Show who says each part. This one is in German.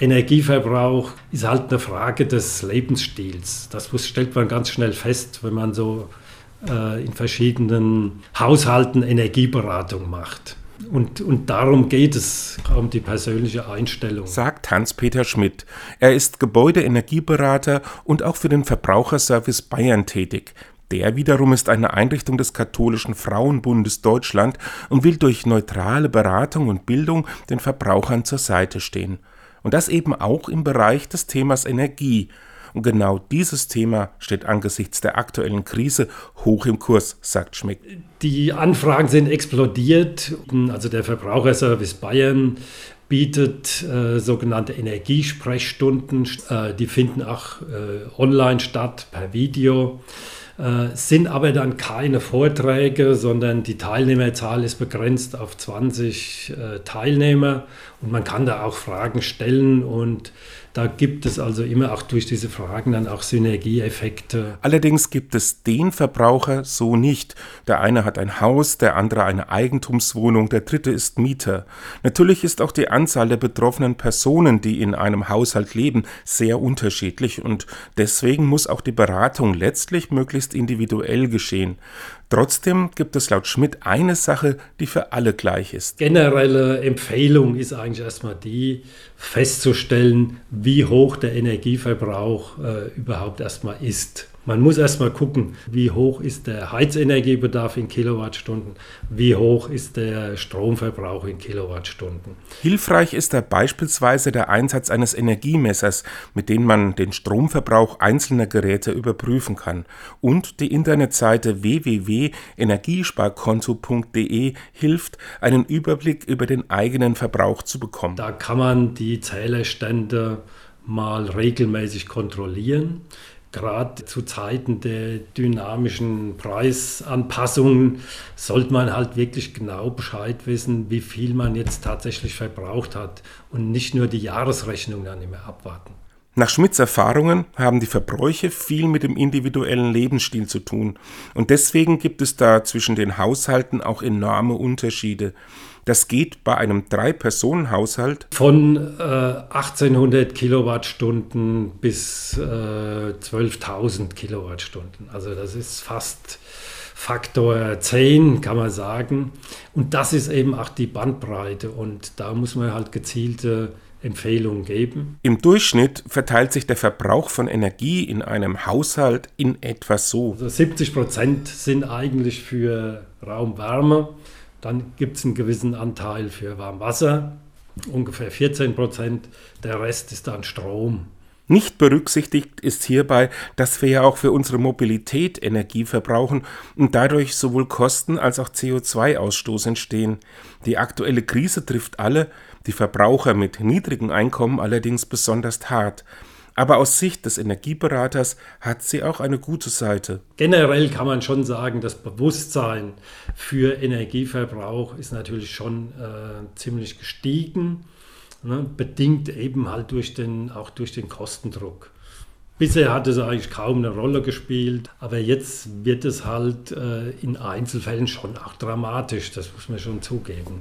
Speaker 1: Energieverbrauch ist halt eine Frage des Lebensstils. Das stellt man ganz schnell fest, wenn man so äh, in verschiedenen Haushalten Energieberatung macht. Und, und darum geht es, um die persönliche Einstellung.
Speaker 2: Sagt Hans-Peter Schmidt. Er ist Gebäudeenergieberater und auch für den Verbraucherservice Bayern tätig. Der wiederum ist eine Einrichtung des katholischen Frauenbundes Deutschland und will durch neutrale Beratung und Bildung den Verbrauchern zur Seite stehen. Und das eben auch im Bereich des Themas Energie. Und genau dieses Thema steht angesichts der aktuellen Krise hoch im Kurs, sagt Schmidt.
Speaker 1: Die Anfragen sind explodiert. Also der Verbraucherservice Bayern bietet äh, sogenannte Energiesprechstunden. Äh, die finden auch äh, online statt, per Video. Äh, sind aber dann keine Vorträge, sondern die Teilnehmerzahl ist begrenzt auf 20 äh, Teilnehmer. Und man kann da auch Fragen stellen und da gibt es also immer auch durch diese Fragen dann auch Synergieeffekte.
Speaker 2: Allerdings gibt es den Verbraucher so nicht. Der eine hat ein Haus, der andere eine Eigentumswohnung, der dritte ist Mieter. Natürlich ist auch die Anzahl der betroffenen Personen, die in einem Haushalt leben, sehr unterschiedlich und deswegen muss auch die Beratung letztlich möglichst individuell geschehen. Trotzdem gibt es laut Schmidt eine Sache, die für alle gleich ist.
Speaker 1: Generelle Empfehlung ist eigentlich erstmal die, festzustellen, wie hoch der Energieverbrauch äh, überhaupt erstmal ist. Man muss erstmal gucken, wie hoch ist der Heizenergiebedarf in Kilowattstunden, wie hoch ist der Stromverbrauch in Kilowattstunden.
Speaker 2: Hilfreich ist da beispielsweise der Einsatz eines Energiemessers, mit dem man den Stromverbrauch einzelner Geräte überprüfen kann. Und die Internetseite www.energiesparkonto.de hilft, einen Überblick über den eigenen Verbrauch zu bekommen.
Speaker 1: Da kann man die Zählerstände mal regelmäßig kontrollieren gerade zu Zeiten der dynamischen Preisanpassungen sollte man halt wirklich genau Bescheid wissen, wie viel man jetzt tatsächlich verbraucht hat und nicht nur die Jahresrechnung dann immer abwarten.
Speaker 2: Nach Schmidts Erfahrungen haben die Verbräuche viel mit dem individuellen Lebensstil zu tun und deswegen gibt es da zwischen den Haushalten auch enorme Unterschiede. Das geht bei einem Drei-Personen-Haushalt
Speaker 1: von äh, 1800 Kilowattstunden bis äh, 12.000 Kilowattstunden. Also das ist fast Faktor 10, kann man sagen. Und das ist eben auch die Bandbreite und da muss man halt gezielte Empfehlungen geben.
Speaker 2: Im Durchschnitt verteilt sich der Verbrauch von Energie in einem Haushalt in etwa so.
Speaker 1: Also 70 Prozent sind eigentlich für Raumwärme. Dann gibt es einen gewissen Anteil für Warmwasser, ungefähr 14 Prozent. Der Rest ist dann Strom.
Speaker 2: Nicht berücksichtigt ist hierbei, dass wir ja auch für unsere Mobilität Energie verbrauchen und dadurch sowohl Kosten als auch CO2-Ausstoß entstehen. Die aktuelle Krise trifft alle, die Verbraucher mit niedrigen Einkommen allerdings besonders hart. Aber aus Sicht des Energieberaters hat sie auch eine gute Seite.
Speaker 1: Generell kann man schon sagen, das Bewusstsein für Energieverbrauch ist natürlich schon äh, ziemlich gestiegen, ne? bedingt eben halt durch den, auch durch den Kostendruck. Bisher hat es eigentlich kaum eine Rolle gespielt, aber jetzt wird es halt äh, in Einzelfällen schon auch dramatisch, das muss man schon zugeben.